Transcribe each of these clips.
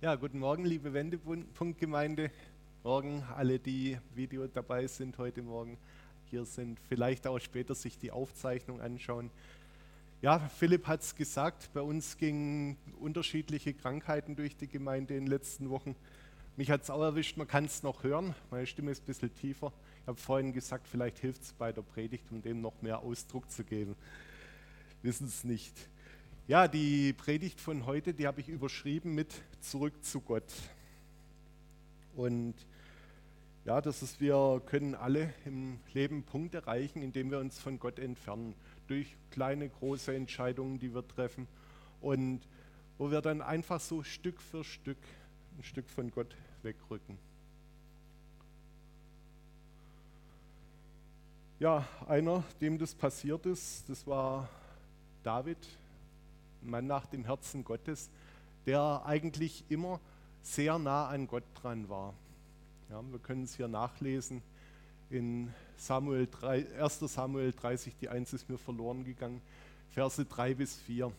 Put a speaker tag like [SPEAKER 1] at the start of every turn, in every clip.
[SPEAKER 1] Ja, guten Morgen, liebe Wendepunktgemeinde. Morgen alle, die Video dabei sind heute Morgen hier sind, vielleicht auch später sich die Aufzeichnung anschauen. Ja, Philipp hat es gesagt, bei uns gingen unterschiedliche Krankheiten durch die Gemeinde in den letzten Wochen. Mich hat es auch erwischt, man kann es noch hören, meine Stimme ist ein bisschen tiefer. Ich habe vorhin gesagt, vielleicht hilft es bei der Predigt, um dem noch mehr Ausdruck zu geben. Wissen es nicht. Ja, die Predigt von heute, die habe ich überschrieben mit Zurück zu Gott. Und ja, das ist, wir können alle im Leben Punkte erreichen, indem wir uns von Gott entfernen, durch kleine, große Entscheidungen, die wir treffen und wo wir dann einfach so Stück für Stück ein Stück von Gott wegrücken. Ja, einer, dem das passiert ist, das war David, Mann nach dem Herzen Gottes, der eigentlich immer sehr nah an Gott dran war. Ja, wir können es hier nachlesen in Samuel 3, 1. Samuel 30, die 1 ist mir verloren gegangen, Verse 3 bis 4.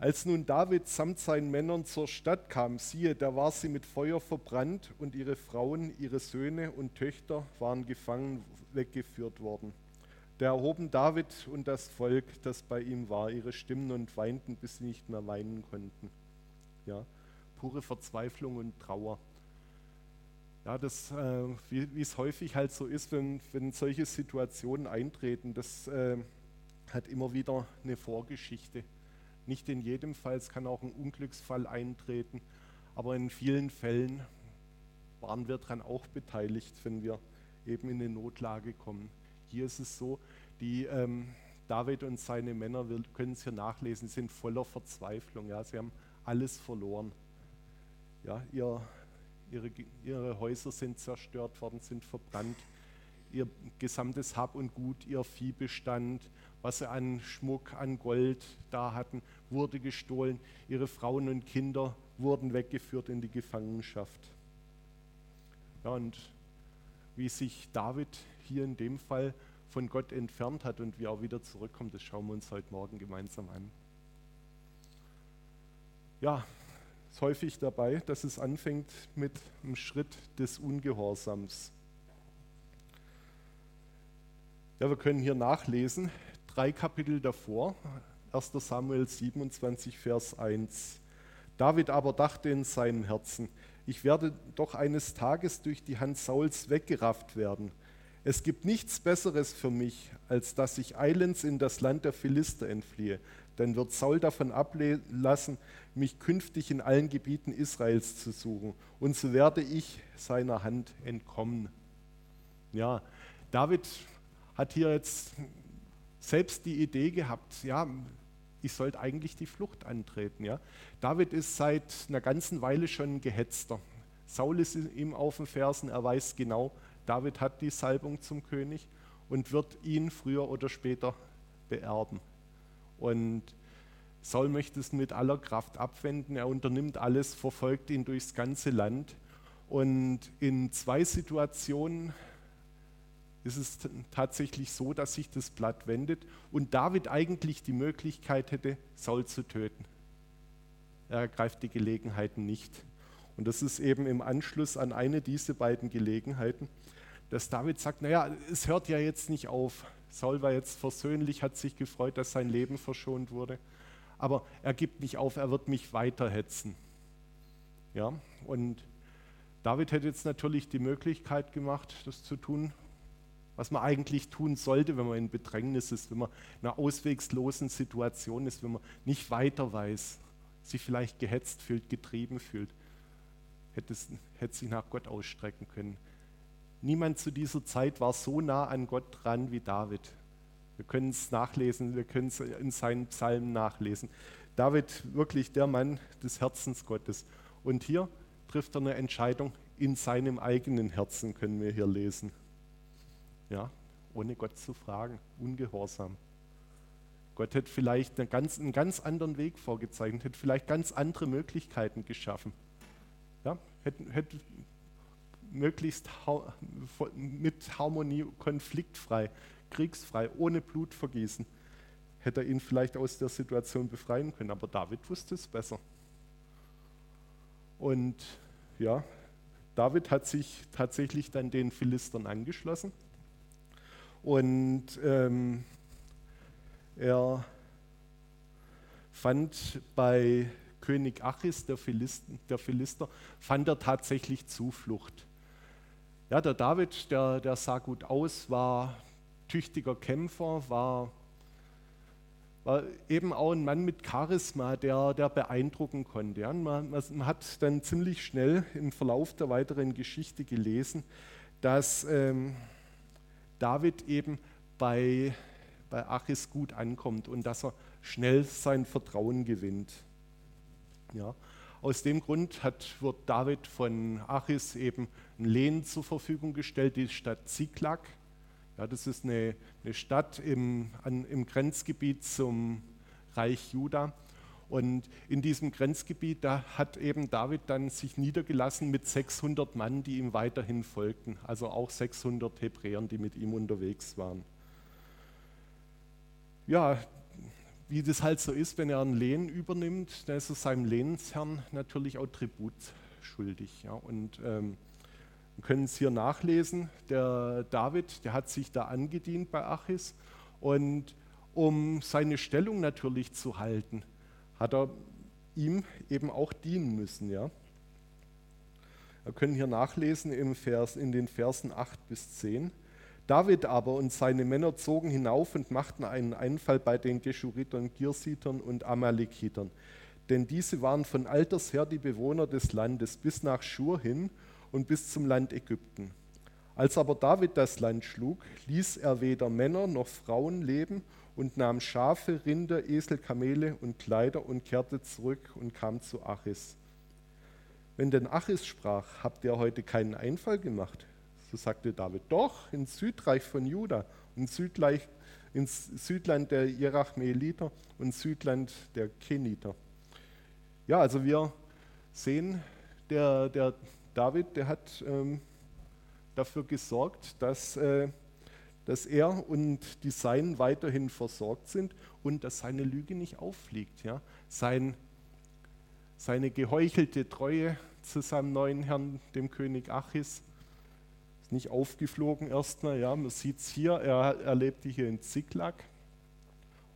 [SPEAKER 1] Als nun David samt seinen Männern zur Stadt kam, siehe, da war sie mit Feuer verbrannt und ihre Frauen, ihre Söhne und Töchter waren gefangen weggeführt worden. Da erhoben David und das Volk, das bei ihm war, ihre Stimmen und weinten, bis sie nicht mehr weinen konnten. Ja, pure Verzweiflung und Trauer. Ja, das, äh, wie es häufig halt so ist, wenn, wenn solche Situationen eintreten, das äh, hat immer wieder eine Vorgeschichte. Nicht in jedem Fall, es kann auch ein Unglücksfall eintreten, aber in vielen Fällen waren wir daran auch beteiligt, wenn wir eben in eine Notlage kommen. Hier ist es so, die ähm, David und seine Männer, wir können es hier nachlesen, sind voller Verzweiflung. Ja, sie haben alles verloren. Ja, ihr, ihre, ihre Häuser sind zerstört worden, sind verbrannt. Ihr gesamtes Hab und Gut, ihr Viehbestand, was sie an Schmuck, an Gold da hatten, wurde gestohlen. Ihre Frauen und Kinder wurden weggeführt in die Gefangenschaft. Ja, und wie sich David hier in dem Fall von Gott entfernt hat und wie er wieder zurückkommt, das schauen wir uns heute Morgen gemeinsam an. Ja, ist häufig dabei, dass es anfängt mit einem Schritt des Ungehorsams. Ja, wir können hier nachlesen, drei Kapitel davor, 1. Samuel 27, Vers 1. David aber dachte in seinem Herzen, ich werde doch eines Tages durch die Hand Sauls weggerafft werden. Es gibt nichts Besseres für mich, als dass ich eilends in das Land der Philister entfliehe. Dann wird Saul davon ablassen, mich künftig in allen Gebieten Israels zu suchen. Und so werde ich seiner Hand entkommen. Ja, David hat hier jetzt selbst die Idee gehabt, ja, ich sollte eigentlich die Flucht antreten. Ja. David ist seit einer ganzen Weile schon gehetzter. Saul ist ihm auf den Fersen, er weiß genau, David hat die Salbung zum König und wird ihn früher oder später beerben. Und Saul möchte es mit aller Kraft abwenden. Er unternimmt alles, verfolgt ihn durchs ganze Land. Und in zwei Situationen ist es tatsächlich so, dass sich das Blatt wendet und David eigentlich die Möglichkeit hätte, Saul zu töten. Er ergreift die Gelegenheiten nicht. Und das ist eben im Anschluss an eine dieser beiden Gelegenheiten, dass David sagt, naja, es hört ja jetzt nicht auf. Saul war jetzt versöhnlich, hat sich gefreut, dass sein Leben verschont wurde. Aber er gibt nicht auf, er wird mich weiterhetzen. Ja, und David hätte jetzt natürlich die Möglichkeit gemacht, das zu tun, was man eigentlich tun sollte, wenn man in Bedrängnis ist, wenn man in einer auswegslosen Situation ist, wenn man nicht weiter weiß, sich vielleicht gehetzt fühlt, getrieben fühlt, hätte, es, hätte sich nach Gott ausstrecken können. Niemand zu dieser Zeit war so nah an Gott dran wie David. Wir können es nachlesen, wir können es in seinen Psalmen nachlesen. David, wirklich der Mann des Herzens Gottes. Und hier trifft er eine Entscheidung in seinem eigenen Herzen, können wir hier lesen. Ja, ohne Gott zu fragen, ungehorsam. Gott hätte vielleicht einen ganz, einen ganz anderen Weg vorgezeichnet, hätte vielleicht ganz andere Möglichkeiten geschaffen. Ja, hätte, hätte möglichst mit Harmonie, konfliktfrei, kriegsfrei, ohne Blutvergießen, hätte er ihn vielleicht aus der Situation befreien können. Aber David wusste es besser. Und ja, David hat sich tatsächlich dann den Philistern angeschlossen. Und ähm, er fand bei König Achis, der, Philisten, der Philister, fand er tatsächlich Zuflucht. Ja, der David, der, der sah gut aus, war tüchtiger Kämpfer, war, war eben auch ein Mann mit Charisma, der, der beeindrucken konnte. Ja, man, man, hat dann ziemlich schnell im Verlauf der weiteren Geschichte gelesen, dass ähm, David eben bei, bei Achis gut ankommt und dass er schnell sein Vertrauen gewinnt. Ja. Aus dem Grund hat, wird David von Achis eben ein Lehen zur Verfügung gestellt, die Stadt Ziklag. Ja, das ist eine, eine Stadt im, an, im Grenzgebiet zum Reich Juda. Und in diesem Grenzgebiet, da hat eben David dann sich niedergelassen mit 600 Mann, die ihm weiterhin folgten. Also auch 600 Hebräern, die mit ihm unterwegs waren. Ja, wie das halt so ist, wenn er ein Lehen übernimmt, dann ist er seinem Lehensherrn natürlich auch Tribut schuldig. Ja. Und ähm, wir können es hier nachlesen, der David, der hat sich da angedient bei Achis und um seine Stellung natürlich zu halten, hat er ihm eben auch dienen müssen. Ja. Wir können hier nachlesen im Vers, in den Versen 8 bis 10. David aber und seine Männer zogen hinauf und machten einen Einfall bei den Geschuritern, Girsitern und Amalekitern. Denn diese waren von alters her die Bewohner des Landes bis nach Schur hin und bis zum Land Ägypten. Als aber David das Land schlug, ließ er weder Männer noch Frauen leben und nahm Schafe, Rinder, Esel, Kamele und Kleider und kehrte zurück und kam zu Achis. Wenn denn Achis sprach, habt ihr heute keinen Einfall gemacht? So sagte David, doch, ins Südreich von Juda und Südreich, ins Südland der Jerachmeeliter und Südland der Keniter. Ja, also wir sehen, der, der David, der hat ähm, dafür gesorgt, dass, äh, dass er und die Seinen weiterhin versorgt sind und dass seine Lüge nicht auffliegt. Ja? Sein, seine geheuchelte Treue zu seinem neuen Herrn, dem König Achis, ist nicht aufgeflogen erstmal. Ja. Man sieht es hier, er, er lebte hier in Ziklag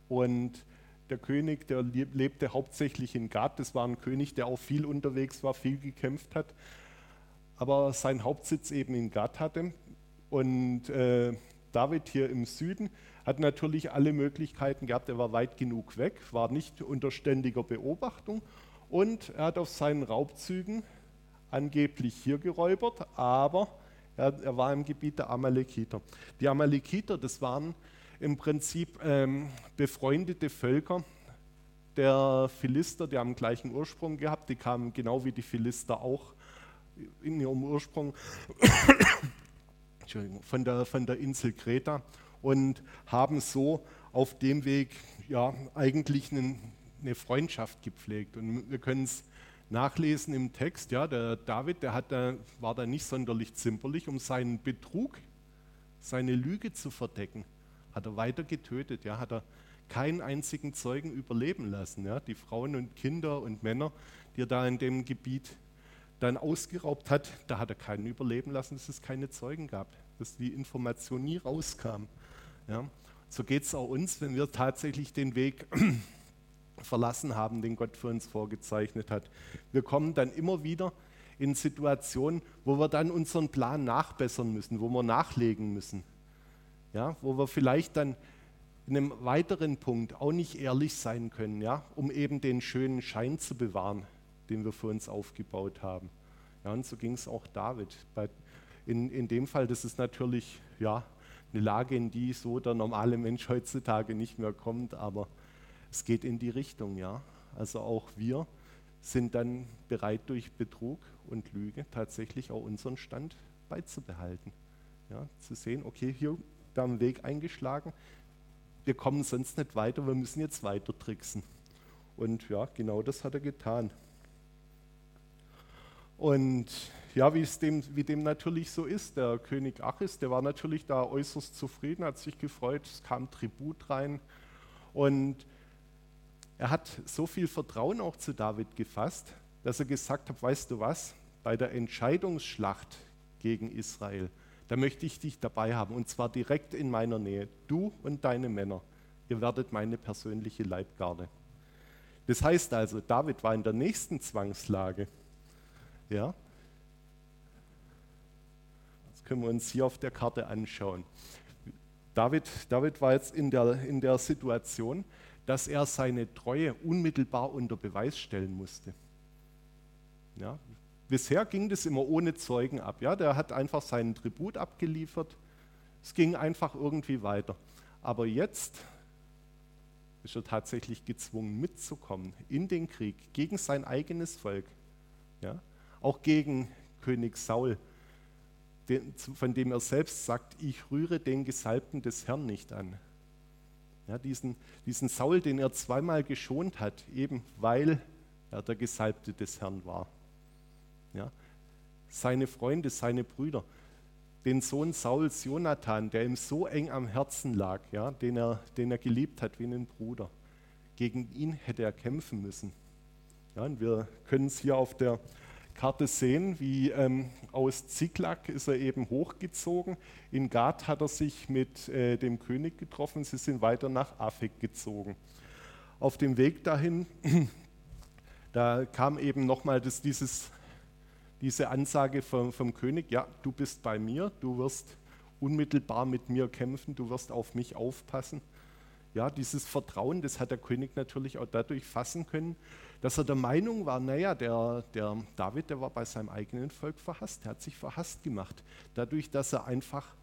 [SPEAKER 1] und der König, der lebte hauptsächlich in Gad. Das war ein König, der auch viel unterwegs war, viel gekämpft hat, aber seinen Hauptsitz eben in Gad hatte. Und äh, David hier im Süden hat natürlich alle Möglichkeiten gehabt. Er war weit genug weg, war nicht unter ständiger Beobachtung und er hat auf seinen Raubzügen angeblich hier geräubert, aber er, er war im Gebiet der Amalekiter. Die Amalekiter, das waren im Prinzip ähm, befreundete Völker der Philister, die haben gleichen Ursprung gehabt, die kamen genau wie die Philister auch in ihrem Ursprung von der, von der Insel Kreta und haben so auf dem Weg ja, eigentlich einen, eine Freundschaft gepflegt. Und wir können es nachlesen im Text, ja, der David, der hat da, war da nicht sonderlich zimperlich, um seinen Betrug, seine Lüge zu verdecken, hat er weiter getötet, ja, hat er keinen einzigen Zeugen überleben lassen. Ja. Die Frauen und Kinder und Männer, die er da in dem Gebiet dann ausgeraubt hat, da hat er keinen überleben lassen, dass es keine Zeugen gab, dass die Information nie rauskam. Ja. So geht es auch uns, wenn wir tatsächlich den Weg verlassen haben, den Gott für uns vorgezeichnet hat. Wir kommen dann immer wieder in Situationen, wo wir dann unseren Plan nachbessern müssen, wo wir nachlegen müssen. Ja, wo wir vielleicht dann in einem weiteren Punkt auch nicht ehrlich sein können, ja, um eben den schönen Schein zu bewahren, den wir für uns aufgebaut haben. Ja, und so ging es auch David. Bei, in, in dem Fall, das ist natürlich ja, eine Lage, in die so der normale Mensch heutzutage nicht mehr kommt, aber es geht in die Richtung, ja. Also auch wir sind dann bereit, durch Betrug und Lüge tatsächlich auch unseren Stand beizubehalten. Ja, zu sehen, okay, hier, wir haben einen Weg eingeschlagen, wir kommen sonst nicht weiter, wir müssen jetzt weiter tricksen. Und ja, genau das hat er getan. Und ja, wie, dem, wie dem natürlich so ist, der König Achis, der war natürlich da äußerst zufrieden, hat sich gefreut, es kam Tribut rein. Und er hat so viel Vertrauen auch zu David gefasst, dass er gesagt hat, weißt du was, bei der Entscheidungsschlacht gegen Israel, da möchte ich dich dabei haben und zwar direkt in meiner Nähe. Du und deine Männer, ihr werdet meine persönliche Leibgarde. Das heißt also, David war in der nächsten Zwangslage. Ja? Das können wir uns hier auf der Karte anschauen. David, David war jetzt in der, in der Situation, dass er seine Treue unmittelbar unter Beweis stellen musste. Ja, bisher ging das immer ohne Zeugen ab. Ja, der hat einfach seinen Tribut abgeliefert. Es ging einfach irgendwie weiter. Aber jetzt ist er tatsächlich gezwungen mitzukommen in den Krieg gegen sein eigenes Volk. Ja, auch gegen König Saul, von dem er selbst sagt, ich rühre den Gesalbten des Herrn nicht an. Ja, diesen, diesen Saul, den er zweimal geschont hat, eben weil er der Gesalbte des Herrn war. Ja, seine Freunde, seine Brüder, den Sohn Sauls, Jonathan, der ihm so eng am Herzen lag, ja, den, er, den er geliebt hat wie einen Bruder. Gegen ihn hätte er kämpfen müssen. Ja, und wir können es hier auf der Karte sehen, wie ähm, aus Ziklag ist er eben hochgezogen. In Gad hat er sich mit äh, dem König getroffen. Sie sind weiter nach Afek gezogen. Auf dem Weg dahin, da kam eben nochmal diese Ansage vom, vom König, ja, du bist bei mir, du wirst unmittelbar mit mir kämpfen, du wirst auf mich aufpassen. Ja, dieses Vertrauen, das hat der König natürlich auch dadurch fassen können, dass er der Meinung war, naja, der, der David, der war bei seinem eigenen Volk verhasst, der hat sich verhasst gemacht. Dadurch, dass er einfach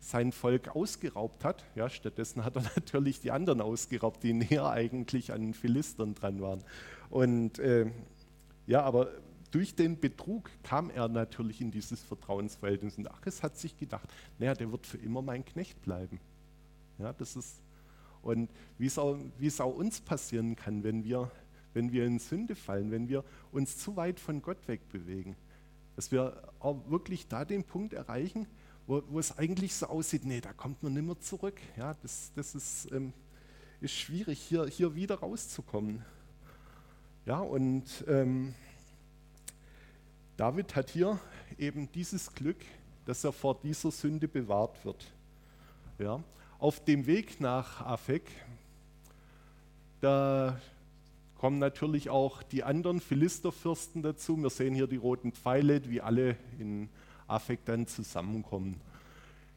[SPEAKER 1] sein Volk ausgeraubt hat, ja, stattdessen hat er natürlich die anderen ausgeraubt, die näher eigentlich an den Philistern dran waren. Und äh, ja, aber durch den Betrug kam er natürlich in dieses Vertrauensverhältnis. Und Achis hat sich gedacht, naja, der wird für immer mein Knecht bleiben. Ja, das ist und wie es, auch, wie es auch uns passieren kann, wenn wir, wenn wir in Sünde fallen, wenn wir uns zu weit von Gott wegbewegen, dass wir auch wirklich da den Punkt erreichen, wo, wo es eigentlich so aussieht, nee, da kommt man nicht mehr zurück. Ja, das, das ist, ähm, ist schwierig, hier, hier wieder rauszukommen. Ja, und ähm, David hat hier eben dieses Glück, dass er vor dieser Sünde bewahrt wird. Ja, auf dem Weg nach Afek, da kommen natürlich auch die anderen Philisterfürsten dazu. Wir sehen hier die roten Pfeile, wie alle in Afek dann zusammenkommen.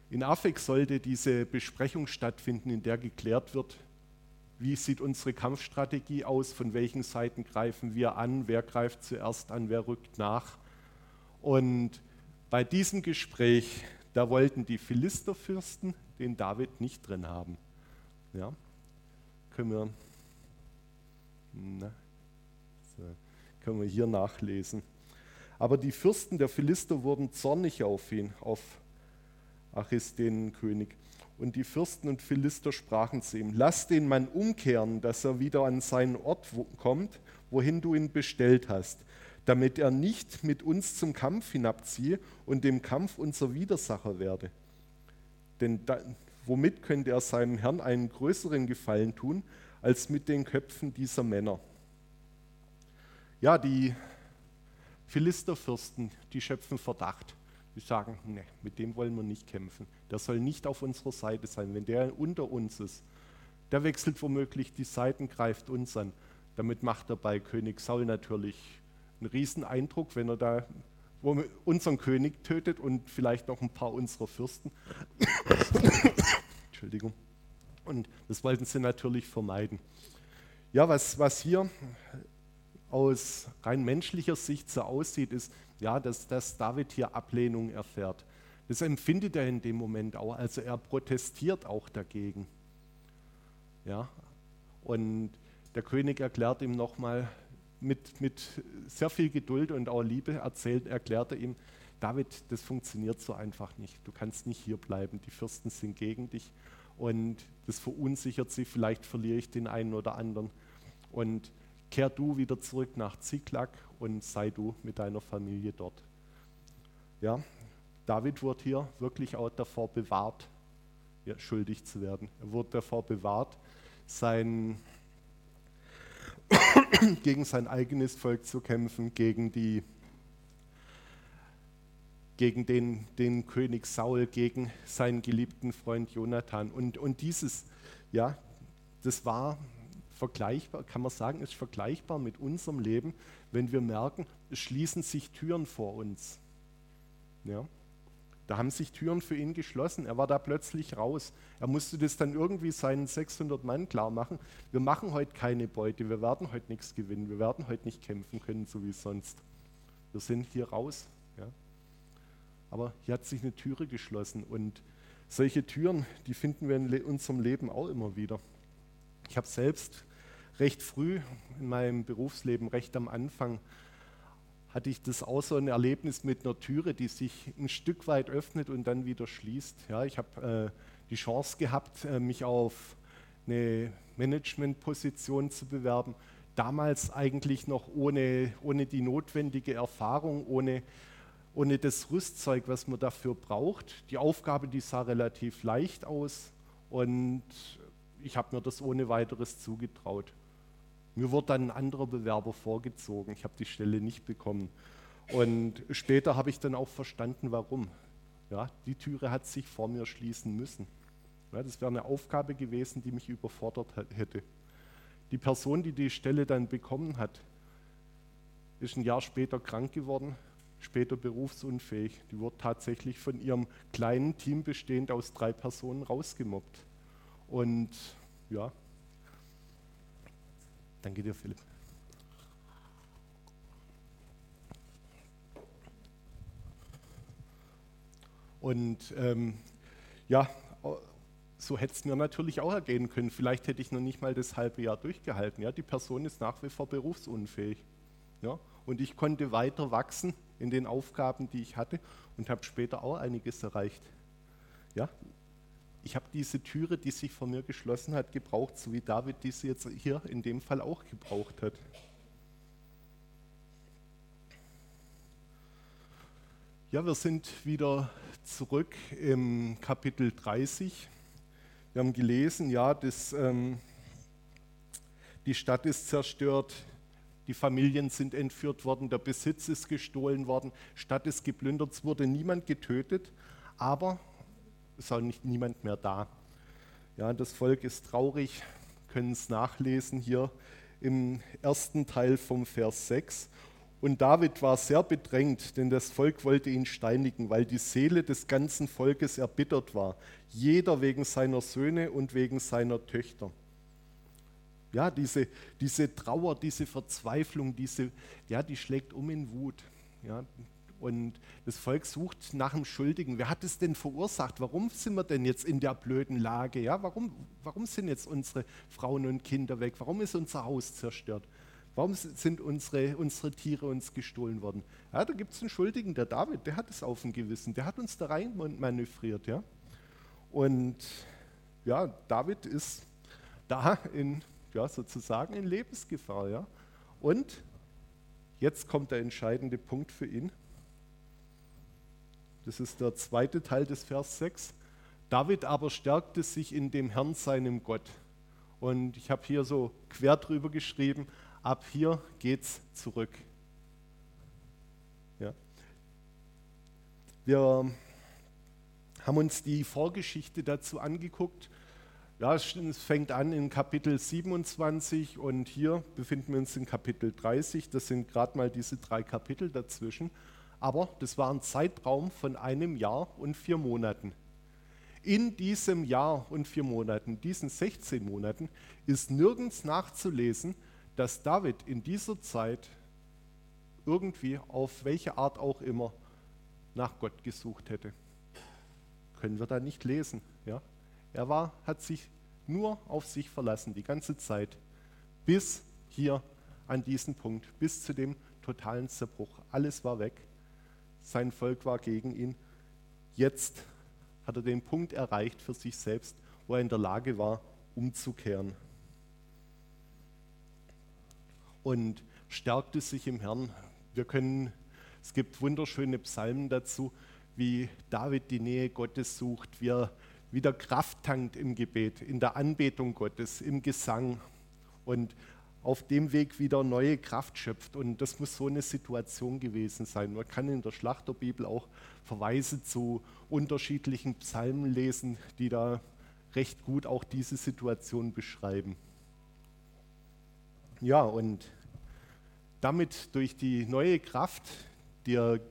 [SPEAKER 1] In Afek sollte diese Besprechung stattfinden, in der geklärt wird, wie sieht unsere Kampfstrategie aus, von welchen Seiten greifen wir an, wer greift zuerst an, wer rückt nach. Und bei diesem Gespräch, da wollten die Philisterfürsten den David nicht drin haben. Ja? Können, wir, na, so, können wir hier nachlesen. Aber die Fürsten der Philister wurden zornig auf ihn, auf Achis, den König. Und die Fürsten und Philister sprachen zu ihm, lass den Mann umkehren, dass er wieder an seinen Ort kommt, wohin du ihn bestellt hast, damit er nicht mit uns zum Kampf hinabziehe und dem Kampf unser Widersacher werde. Denn da, womit könnte er seinem Herrn einen größeren Gefallen tun, als mit den Köpfen dieser Männer? Ja, die Philisterfürsten, die schöpfen Verdacht. Die sagen, nee, mit dem wollen wir nicht kämpfen. Der soll nicht auf unserer Seite sein. Wenn der unter uns ist, der wechselt womöglich die Seiten, greift uns an. Damit macht er bei König Saul natürlich einen riesen Eindruck, wenn er da unseren König tötet und vielleicht noch ein paar unserer Fürsten. Entschuldigung. Und das wollten sie natürlich vermeiden. Ja, was, was hier aus rein menschlicher Sicht so aussieht, ist, ja, dass, dass David hier Ablehnung erfährt. Das empfindet er in dem Moment auch. Also er protestiert auch dagegen. Ja, und der König erklärt ihm nochmal, mit, mit sehr viel Geduld und auch Liebe erzählt, erklärt er ihm, David, das funktioniert so einfach nicht. Du kannst nicht hier bleiben. Die Fürsten sind gegen dich und das verunsichert sie. Vielleicht verliere ich den einen oder anderen. Und kehr du wieder zurück nach Ziklag und sei du mit deiner Familie dort. Ja, David wurde hier wirklich auch davor bewahrt, ja, schuldig zu werden. Er wurde davor bewahrt, sein gegen sein eigenes Volk zu kämpfen, gegen, die, gegen den, den König Saul, gegen seinen geliebten Freund Jonathan. Und, und dieses, ja, das war vergleichbar, kann man sagen, ist vergleichbar mit unserem Leben, wenn wir merken, es schließen sich Türen vor uns. Ja. Da haben sich Türen für ihn geschlossen. Er war da plötzlich raus. Er musste das dann irgendwie seinen 600 Mann klar machen. Wir machen heute keine Beute. Wir werden heute nichts gewinnen. Wir werden heute nicht kämpfen können, so wie sonst. Wir sind hier raus. Ja. Aber hier hat sich eine Türe geschlossen. Und solche Türen, die finden wir in unserem Leben auch immer wieder. Ich habe selbst recht früh in meinem Berufsleben, recht am Anfang, hatte ich das auch so ein Erlebnis mit einer Türe, die sich ein Stück weit öffnet und dann wieder schließt. Ja, ich habe äh, die Chance gehabt, äh, mich auf eine Managementposition zu bewerben. Damals eigentlich noch ohne, ohne die notwendige Erfahrung, ohne, ohne das Rüstzeug, was man dafür braucht. Die Aufgabe, die sah relativ leicht aus und ich habe mir das ohne weiteres zugetraut. Mir wurde dann ein anderer Bewerber vorgezogen. Ich habe die Stelle nicht bekommen. Und später habe ich dann auch verstanden, warum. Ja, die Türe hat sich vor mir schließen müssen. Ja, das wäre eine Aufgabe gewesen, die mich überfordert hätte. Die Person, die die Stelle dann bekommen hat, ist ein Jahr später krank geworden, später berufsunfähig. Die wurde tatsächlich von ihrem kleinen Team bestehend aus drei Personen rausgemobbt. Und ja, Danke dir, Philipp. Und ähm, ja, so hätte es mir natürlich auch ergehen können. Vielleicht hätte ich noch nicht mal das halbe Jahr durchgehalten. Ja? Die Person ist nach wie vor berufsunfähig. Ja? Und ich konnte weiter wachsen in den Aufgaben, die ich hatte und habe später auch einiges erreicht. Ja? Ich habe diese Türe, die sich vor mir geschlossen hat, gebraucht, so wie David diese jetzt hier in dem Fall auch gebraucht hat. Ja, wir sind wieder zurück im Kapitel 30. Wir haben gelesen, ja, das, ähm, die Stadt ist zerstört, die Familien sind entführt worden, der Besitz ist gestohlen worden, Stadt ist geplündert, es wurde niemand getötet, aber ist auch nicht, niemand mehr da. Ja, das Volk ist traurig, können es nachlesen hier im ersten Teil vom Vers 6. Und David war sehr bedrängt, denn das Volk wollte ihn steinigen, weil die Seele des ganzen Volkes erbittert war, jeder wegen seiner Söhne und wegen seiner Töchter. Ja, diese, diese Trauer, diese Verzweiflung, diese, ja, die schlägt um in Wut. Ja, und das Volk sucht nach einem Schuldigen. Wer hat es denn verursacht? Warum sind wir denn jetzt in der blöden Lage? Ja, warum, warum sind jetzt unsere Frauen und Kinder weg? Warum ist unser Haus zerstört? Warum sind unsere, unsere Tiere uns gestohlen worden? Ja, da gibt es einen Schuldigen, der David, der hat es auf dem Gewissen, der hat uns da rein manövriert. Ja? Und ja, David ist da in, ja, sozusagen in Lebensgefahr. Ja? Und jetzt kommt der entscheidende Punkt für ihn. Das ist der zweite Teil des Vers 6. David aber stärkte sich in dem Herrn, seinem Gott. Und ich habe hier so quer drüber geschrieben, ab hier geht's zurück. Ja. Wir haben uns die Vorgeschichte dazu angeguckt. Ja, es fängt an in Kapitel 27 und hier befinden wir uns in Kapitel 30. Das sind gerade mal diese drei Kapitel dazwischen aber das war ein Zeitraum von einem Jahr und vier Monaten. In diesem Jahr und vier Monaten, diesen 16 Monaten, ist nirgends nachzulesen, dass David in dieser Zeit irgendwie auf welche Art auch immer nach Gott gesucht hätte. Können wir da nicht lesen. Ja? Er war, hat sich nur auf sich verlassen, die ganze Zeit, bis hier an diesen Punkt, bis zu dem totalen Zerbruch. Alles war weg sein Volk war gegen ihn. Jetzt hat er den Punkt erreicht für sich selbst, wo er in der Lage war, umzukehren. Und stärkte sich im Herrn. Wir können, es gibt wunderschöne Psalmen dazu, wie David die Nähe Gottes sucht, wie er wieder Kraft tankt im Gebet, in der Anbetung Gottes, im Gesang. Und auf dem Weg wieder neue Kraft schöpft. Und das muss so eine Situation gewesen sein. Man kann in der Schlachterbibel auch Verweise zu unterschiedlichen Psalmen lesen, die da recht gut auch diese Situation beschreiben. Ja, und damit durch die neue Kraft, die er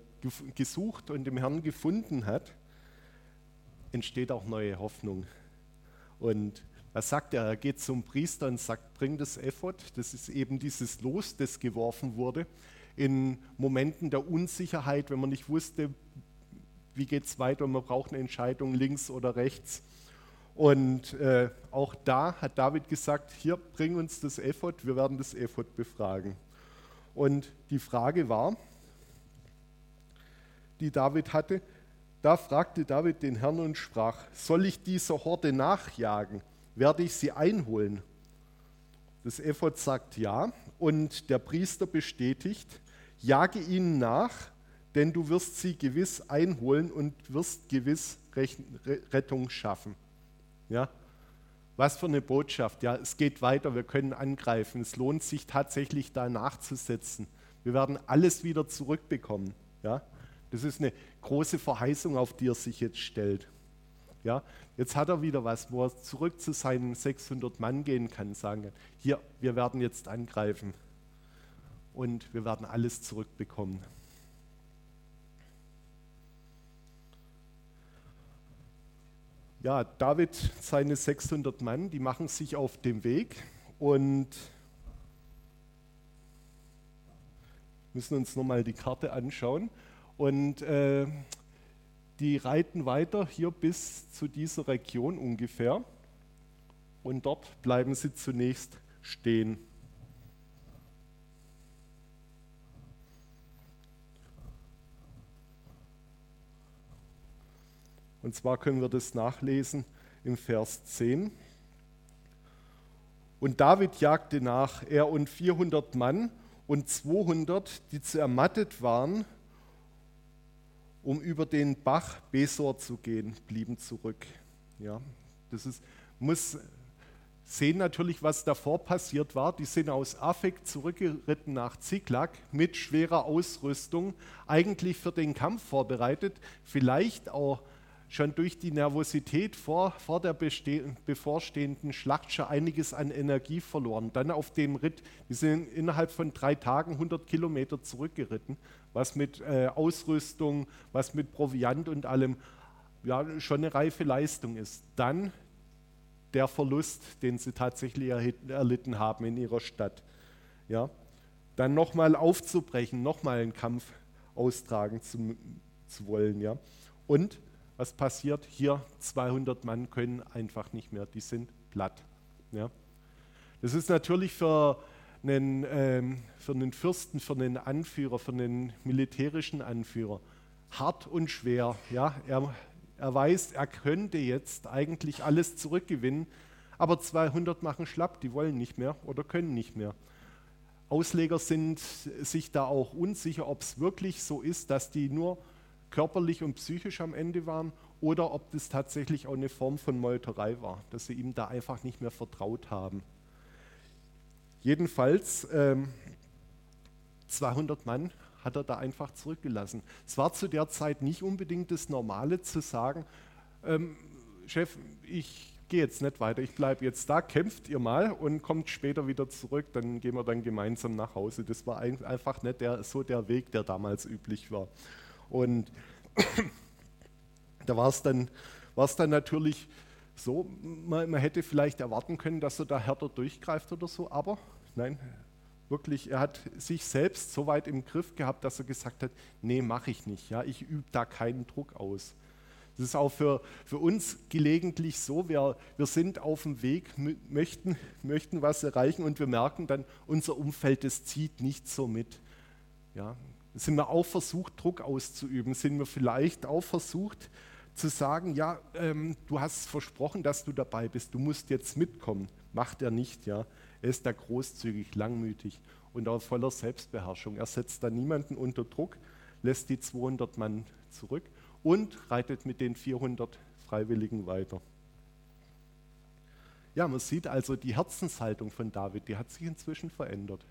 [SPEAKER 1] gesucht und im Herrn gefunden hat, entsteht auch neue Hoffnung. Und was sagt er? Er geht zum Priester und sagt, bring das Ephod. Das ist eben dieses Los, das geworfen wurde. In Momenten der Unsicherheit, wenn man nicht wusste, wie geht es weiter und man braucht eine Entscheidung links oder rechts. Und äh, auch da hat David gesagt, hier bring uns das Ephod, wir werden das Ephod befragen. Und die Frage war, die David hatte, da fragte David den Herrn und sprach, soll ich dieser Horde nachjagen? Werde ich sie einholen. Das Ephod sagt ja und der Priester bestätigt, jage ihnen nach, denn du wirst sie gewiss einholen und wirst gewiss Rettung schaffen. Ja? Was für eine Botschaft. Ja, es geht weiter, wir können angreifen. Es lohnt sich tatsächlich da nachzusetzen. Wir werden alles wieder zurückbekommen. Ja? Das ist eine große Verheißung, auf die er sich jetzt stellt. Ja, jetzt hat er wieder was, wo er zurück zu seinen 600 Mann gehen kann, sagen kann, hier, wir werden jetzt angreifen und wir werden alles zurückbekommen. Ja, David, seine 600 Mann, die machen sich auf den Weg und müssen uns nochmal die Karte anschauen. Und äh, die reiten weiter hier bis zu dieser Region ungefähr und dort bleiben sie zunächst stehen. Und zwar können wir das nachlesen im Vers 10. Und David jagte nach, er und 400 Mann und 200, die zu ermattet waren, um über den Bach Besor zu gehen, blieben zurück. Ja, das ist, muss sehen natürlich, was davor passiert war. Die sind aus Affek zurückgeritten nach Ziklag mit schwerer Ausrüstung, eigentlich für den Kampf vorbereitet, vielleicht auch schon durch die Nervosität vor, vor der bevorstehenden Schlacht schon einiges an Energie verloren. Dann auf dem Ritt, die sind innerhalb von drei Tagen 100 Kilometer zurückgeritten, was mit äh, Ausrüstung, was mit Proviant und allem ja, schon eine reife Leistung ist. Dann der Verlust, den sie tatsächlich erlitten haben in ihrer Stadt. Ja? Dann nochmal aufzubrechen, nochmal einen Kampf austragen zu, zu wollen. Ja? Und was passiert? Hier 200 Mann können einfach nicht mehr, die sind platt. Ja? Das ist natürlich für einen, ähm, für einen Fürsten, für einen Anführer, für einen militärischen Anführer hart und schwer. Ja? Er, er weiß, er könnte jetzt eigentlich alles zurückgewinnen, aber 200 machen schlapp, die wollen nicht mehr oder können nicht mehr. Ausleger sind sich da auch unsicher, ob es wirklich so ist, dass die nur körperlich und psychisch am Ende waren oder ob das tatsächlich auch eine Form von Meuterei war, dass sie ihm da einfach nicht mehr vertraut haben. Jedenfalls ähm, 200 Mann hat er da einfach zurückgelassen. Es war zu der Zeit nicht unbedingt das Normale zu sagen, ähm, Chef, ich gehe jetzt nicht weiter, ich bleibe jetzt da, kämpft ihr mal und kommt später wieder zurück, dann gehen wir dann gemeinsam nach Hause. Das war einfach nicht der, so der Weg, der damals üblich war. Und da war es dann, dann natürlich so, man, man, hätte vielleicht erwarten können, dass er da härter durchgreift oder so, aber nein, wirklich, er hat sich selbst so weit im Griff gehabt, dass er gesagt hat, nee, mache ich nicht, ja, ich übe da keinen Druck aus. Das ist auch für, für uns gelegentlich so, wir, wir sind auf dem Weg, möchten, möchten was erreichen und wir merken dann, unser Umfeld, das zieht nicht so mit. Ja, sind wir auch versucht, Druck auszuüben? Sind wir vielleicht auch versucht zu sagen, ja, ähm, du hast versprochen, dass du dabei bist, du musst jetzt mitkommen? Macht er nicht, ja. Er ist da großzügig, langmütig und auch voller Selbstbeherrschung. Er setzt da niemanden unter Druck, lässt die 200 Mann zurück und reitet mit den 400 Freiwilligen weiter. ja, man sieht also die Herzenshaltung von David, die hat sich inzwischen verändert.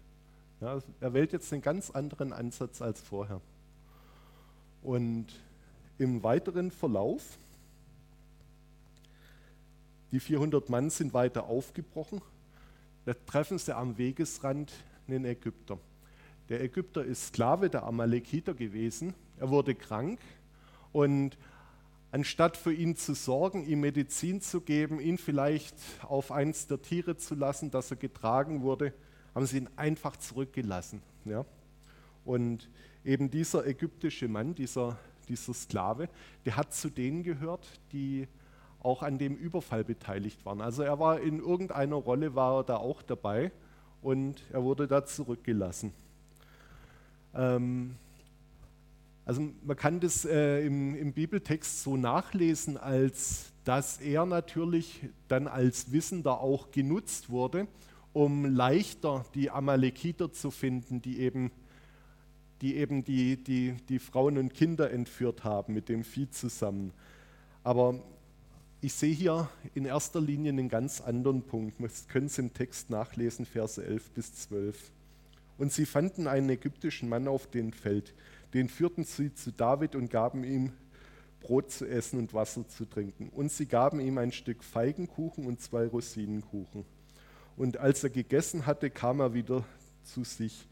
[SPEAKER 1] Ja, er wählt jetzt einen ganz anderen Ansatz als vorher. Und im weiteren Verlauf, die 400 Mann sind weiter aufgebrochen, da treffen sie am Wegesrand einen Ägypter. Der Ägypter ist Sklave der Amalekiter gewesen. Er wurde krank und anstatt für ihn zu sorgen, ihm Medizin zu geben, ihn vielleicht auf eins der Tiere zu lassen, dass er getragen wurde, haben sie ihn einfach zurückgelassen. Ja? Und eben dieser ägyptische Mann, dieser, dieser Sklave, der hat zu denen gehört, die auch an dem Überfall beteiligt waren. Also er war in irgendeiner Rolle, war er da auch dabei und er wurde da zurückgelassen. Ähm, also man kann das äh, im, im, Bibeltext so nachlesen, als dass er natürlich dann als Wissender auch genutzt wurde, um leichter die Amalekiter zu finden, die eben die, eben die, die, die Frauen und Kinder entführt haben mit dem Vieh zusammen. Aber ich sehe hier in erster Linie einen ganz anderen Punkt. Wir können es im Text nachlesen, Verse 11 bis 12. Und sie fanden einen ägyptischen Mann auf dem Feld den führten sie zu David und gaben ihm Brot zu essen und Wasser zu trinken. Und sie gaben ihm ein Stück Feigenkuchen und zwei Rosinenkuchen. Und als er gegessen hatte, kam er wieder zu sich,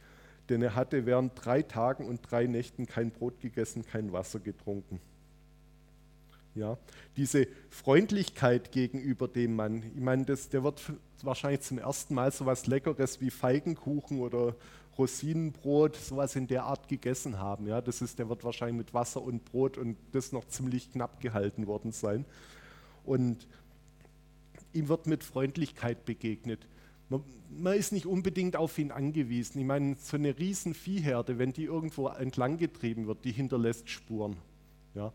[SPEAKER 1] denn er hatte während drei Tagen und drei Nächten kein Brot gegessen, kein Wasser getrunken. Ja, diese Freundlichkeit gegenüber dem Mann, ich meine, das, der wird wahrscheinlich zum ersten Mal so was Leckeres wie Feigenkuchen oder Rosinenbrot, sowas in der Art gegessen haben. Ja, das ist, der wird wahrscheinlich mit Wasser und Brot und das noch ziemlich knapp gehalten worden sein. Und ihm wird mit Freundlichkeit begegnet. Man, man, ist nicht unbedingt auf ihn angewiesen. Ich meine, so eine riesen Viehherde, wenn die irgendwo entlang getrieben wird, die hinterlässt Spuren. Ja.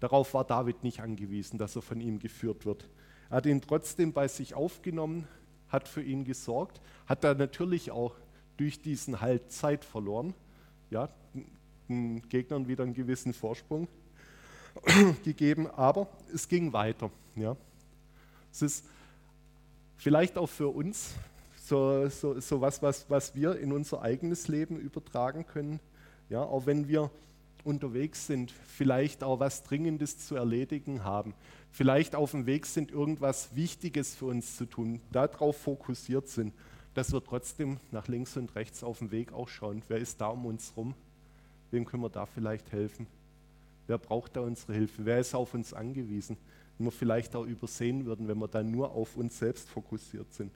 [SPEAKER 1] Darauf war David nicht angewiesen, dass er von ihm geführt wird. Er hat ihn trotzdem bei sich aufgenommen, hat für ihn gesorgt, hat da natürlich auch durch diesen Halt Zeit verloren. Ja, den Gegnern wieder einen gewissen Vorsprung gegeben, aber es ging weiter. Ja. Es ist vielleicht auch für uns so, so, so was, was, was wir in unser eigenes Leben übertragen können. Ja, auch wenn wir unterwegs sind, vielleicht auch was Dringendes zu erledigen haben, vielleicht auf dem Weg sind, irgendwas Wichtiges für uns zu tun, darauf fokussiert sind dass wir trotzdem nach links und rechts auf dem Weg auch schauen. Wer ist da um uns rum? Wem können wir da vielleicht helfen? Wer braucht da unsere Hilfe? Wer ist auf uns angewiesen? Den wir vielleicht auch übersehen würden, wenn wir dann nur auf uns selbst fokussiert sind.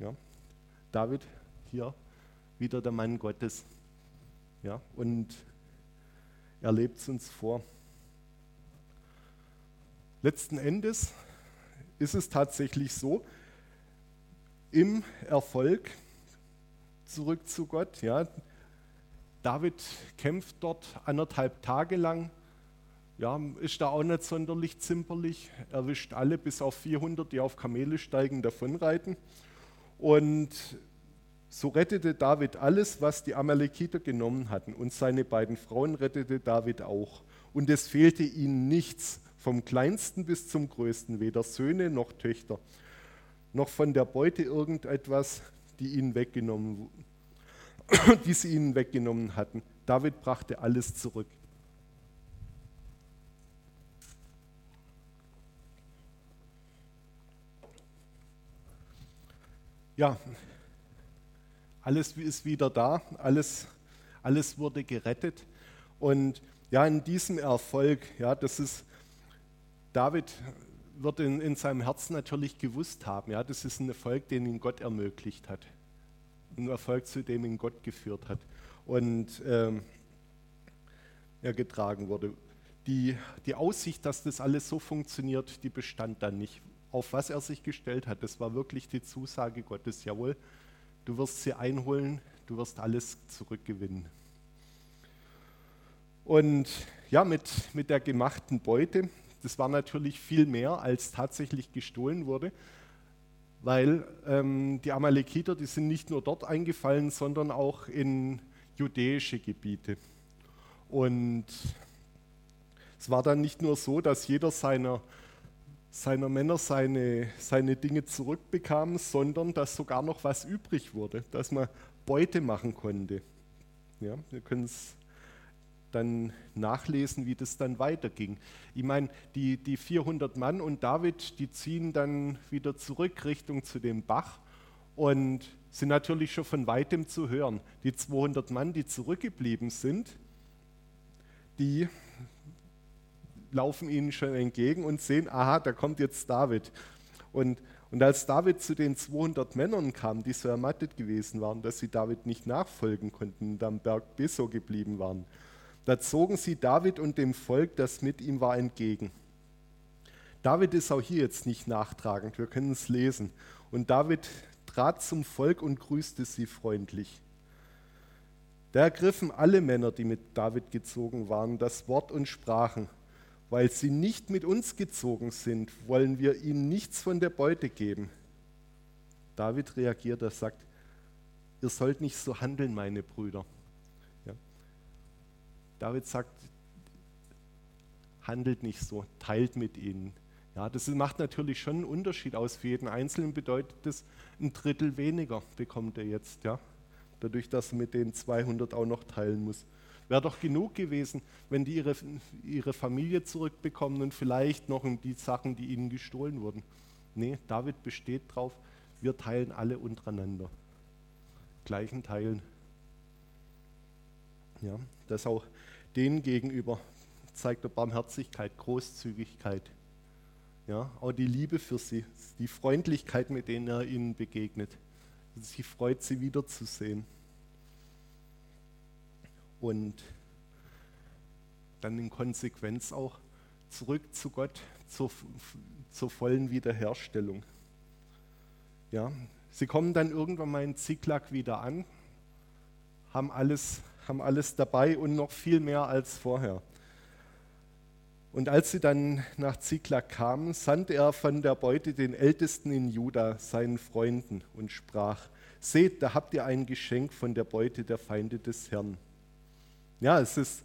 [SPEAKER 1] Ja? David, hier wieder der Mann Gottes. Ja? Und er lebt es uns vor. Letzten Endes ist es tatsächlich so, im Erfolg zurück zu Gott. Ja. David kämpft dort anderthalb Tage lang, ja, ist da auch nicht sonderlich zimperlich, erwischt alle bis auf 400, die auf Kamele steigen, davonreiten. Und so rettete David alles, was die Amalekiter genommen hatten. Und seine beiden Frauen rettete David auch. Und es fehlte ihnen nichts, vom kleinsten bis zum größten, weder Söhne noch Töchter noch von der Beute irgendetwas, die, ihnen weggenommen, die sie ihnen weggenommen hatten. David brachte alles zurück. Ja, alles ist wieder da, alles, alles wurde gerettet. Und ja, in diesem Erfolg, ja, das ist, David wird in, in, seinem Herzen natürlich gewusst haben, ja, das ist ein Erfolg, den ihm Gott ermöglicht hat. Ein Erfolg, zu dem ihn Gott geführt hat und ähm, er getragen wurde. Die, die Aussicht, dass das alles so funktioniert, die bestand dann nicht. Auf was er sich gestellt hat, das war wirklich die Zusage Gottes, jawohl, du wirst sie einholen, du wirst alles zurückgewinnen. Und ja, mit, mit der gemachten Beute, das war natürlich viel mehr, als tatsächlich gestohlen wurde, weil ähm, die Amalekiter, die sind nicht nur dort eingefallen, sondern auch in judäische Gebiete. Und es war dann nicht nur so, dass jeder seiner, seiner Männer seine, seine Dinge zurückbekam, sondern dass sogar noch was übrig wurde, dass man Beute machen konnte. Ja, wir können es dann nachlesen, wie das dann weiterging. Ich meine, die, die 400 Mann und David, die ziehen dann wieder zurück Richtung zu dem Bach und sind natürlich schon von weitem zu hören. Die 200 Mann, die zurückgeblieben sind, die laufen ihnen schon entgegen und sehen, aha, da kommt jetzt David. Und, und als David zu den 200 Männern kam, die so ermattet gewesen waren, dass sie David nicht nachfolgen konnten und am Berg Beso geblieben waren, da zogen sie David und dem Volk, das mit ihm war, entgegen. David ist auch hier jetzt nicht nachtragend, wir können es lesen. Und David trat zum Volk und grüßte sie freundlich. Da ergriffen alle Männer, die mit David gezogen waren, das Wort und sprachen, weil sie nicht mit uns gezogen sind, wollen wir ihnen nichts von der Beute geben. David reagiert, er sagt, ihr sollt nicht so handeln, meine Brüder. Ja. David sagt, handelt nicht so, teilt mit ihnen. Ja, das macht natürlich schon einen Unterschied aus. Für jeden Einzelnen bedeutet das, ein Drittel weniger bekommt er jetzt, ja. Dadurch, dass er mit den 200 auch noch teilen muss. Wäre doch genug gewesen, wenn die ihre, ihre Familie zurückbekommen und vielleicht noch die Sachen, die ihnen gestohlen wurden. Nee, David besteht drauf, wir teilen alle untereinander. Gleichen Teilen. Ja, das auch denen gegenüber zeigt er Barmherzigkeit, Großzügigkeit. Ja, auch die Liebe für sie, die Freundlichkeit, mit denen er ihnen begegnet. Sie freut, sie wiederzusehen und dann in Konsequenz auch zurück zu Gott zur, zur vollen Wiederherstellung. Ja, sie kommen dann irgendwann mal in Ziklag wieder an, haben alles, haben alles dabei und noch viel mehr als vorher. Und als sie dann nach Ziklag kamen, sandte er von der Beute den Ältesten in Juda, seinen Freunden, und sprach: Seht, da habt ihr ein Geschenk von der Beute der Feinde des Herrn. Ja, es ist,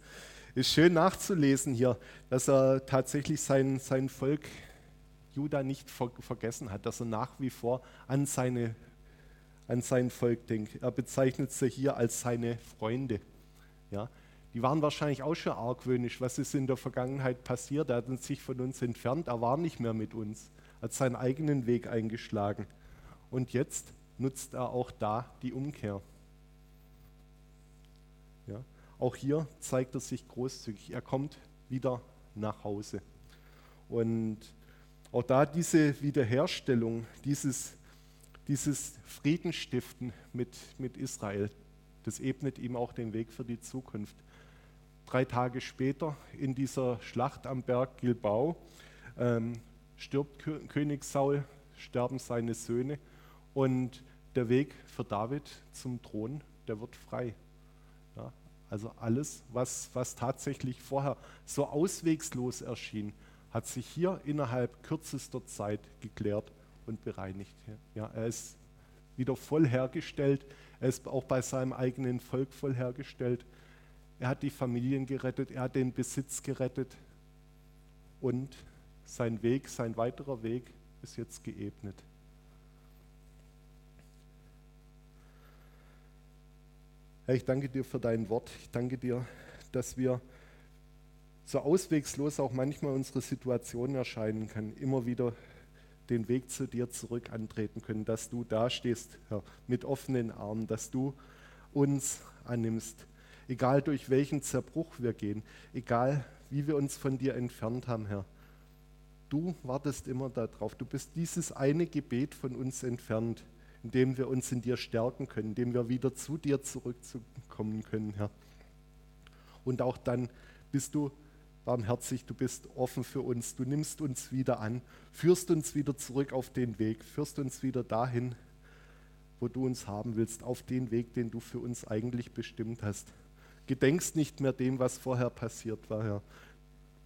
[SPEAKER 1] ist schön nachzulesen hier, dass er tatsächlich sein, sein Volk Juda nicht ver vergessen hat, dass er nach wie vor an, seine, an sein Volk denkt. Er bezeichnet sie hier als seine Freunde. Ja, die waren wahrscheinlich auch schon argwöhnisch, was ist in der Vergangenheit passiert. Er hat sich von uns entfernt, er war nicht mehr mit uns, hat seinen eigenen Weg eingeschlagen. Und jetzt nutzt er auch da die Umkehr. Ja. Auch hier zeigt er sich großzügig. Er kommt wieder nach Hause. Und auch da diese Wiederherstellung, dieses, dieses Friedensstiften mit, mit Israel, das ebnet ihm auch den Weg für die Zukunft. Drei Tage später in dieser Schlacht am Berg Gilbau ähm, stirbt König Saul, sterben seine Söhne und der Weg für David zum Thron, der wird frei. Also alles, was, was tatsächlich vorher so auswegslos erschien, hat sich hier innerhalb kürzester Zeit geklärt und bereinigt. Ja, er ist wieder voll hergestellt, er ist auch bei seinem eigenen Volk voll hergestellt. Er hat die Familien gerettet, er hat den Besitz gerettet und sein Weg, sein weiterer Weg ist jetzt geebnet. Herr, ich danke dir für dein Wort. Ich danke dir, dass wir so auswegslos auch manchmal unsere Situation erscheinen kann, immer wieder den Weg zu dir zurück antreten können, dass du dastehst, Herr, mit offenen Armen, dass du uns annimmst, egal durch welchen Zerbruch wir gehen, egal wie wir uns von dir entfernt haben, Herr. Du wartest immer darauf. Du bist dieses eine Gebet von uns entfernt indem wir uns in dir stärken können, indem wir wieder zu dir zurückkommen können, Herr. Und auch dann bist du barmherzig, du bist offen für uns, du nimmst uns wieder an, führst uns wieder zurück auf den Weg, führst uns wieder dahin, wo du uns haben willst, auf den Weg, den du für uns eigentlich bestimmt hast. Gedenkst nicht mehr dem, was vorher passiert war, Herr.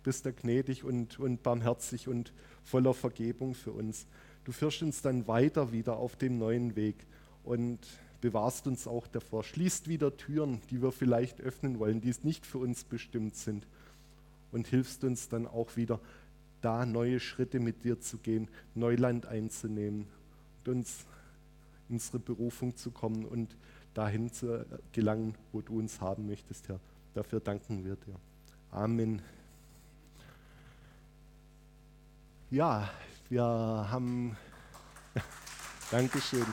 [SPEAKER 1] Bist da gnädig und, und barmherzig und voller Vergebung für uns. Du führst uns dann weiter wieder auf dem neuen Weg und bewahrst uns auch davor. Schließt wieder Türen, die wir vielleicht öffnen wollen, die nicht für uns bestimmt sind. Und hilfst uns dann auch wieder, da neue Schritte mit dir zu gehen, Neuland einzunehmen und uns unsere Berufung zu kommen und dahin zu gelangen, wo du uns haben möchtest, Herr. Dafür danken wir dir. Amen. Ja, wir haben. Dankeschön.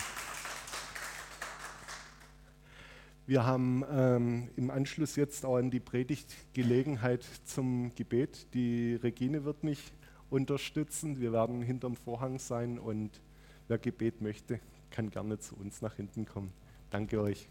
[SPEAKER 1] Wir haben ähm, im Anschluss jetzt auch an die Predigt Gelegenheit zum Gebet. Die Regine wird mich unterstützen. Wir werden hinterm Vorhang sein und wer Gebet möchte, kann gerne zu uns nach hinten kommen. Danke euch.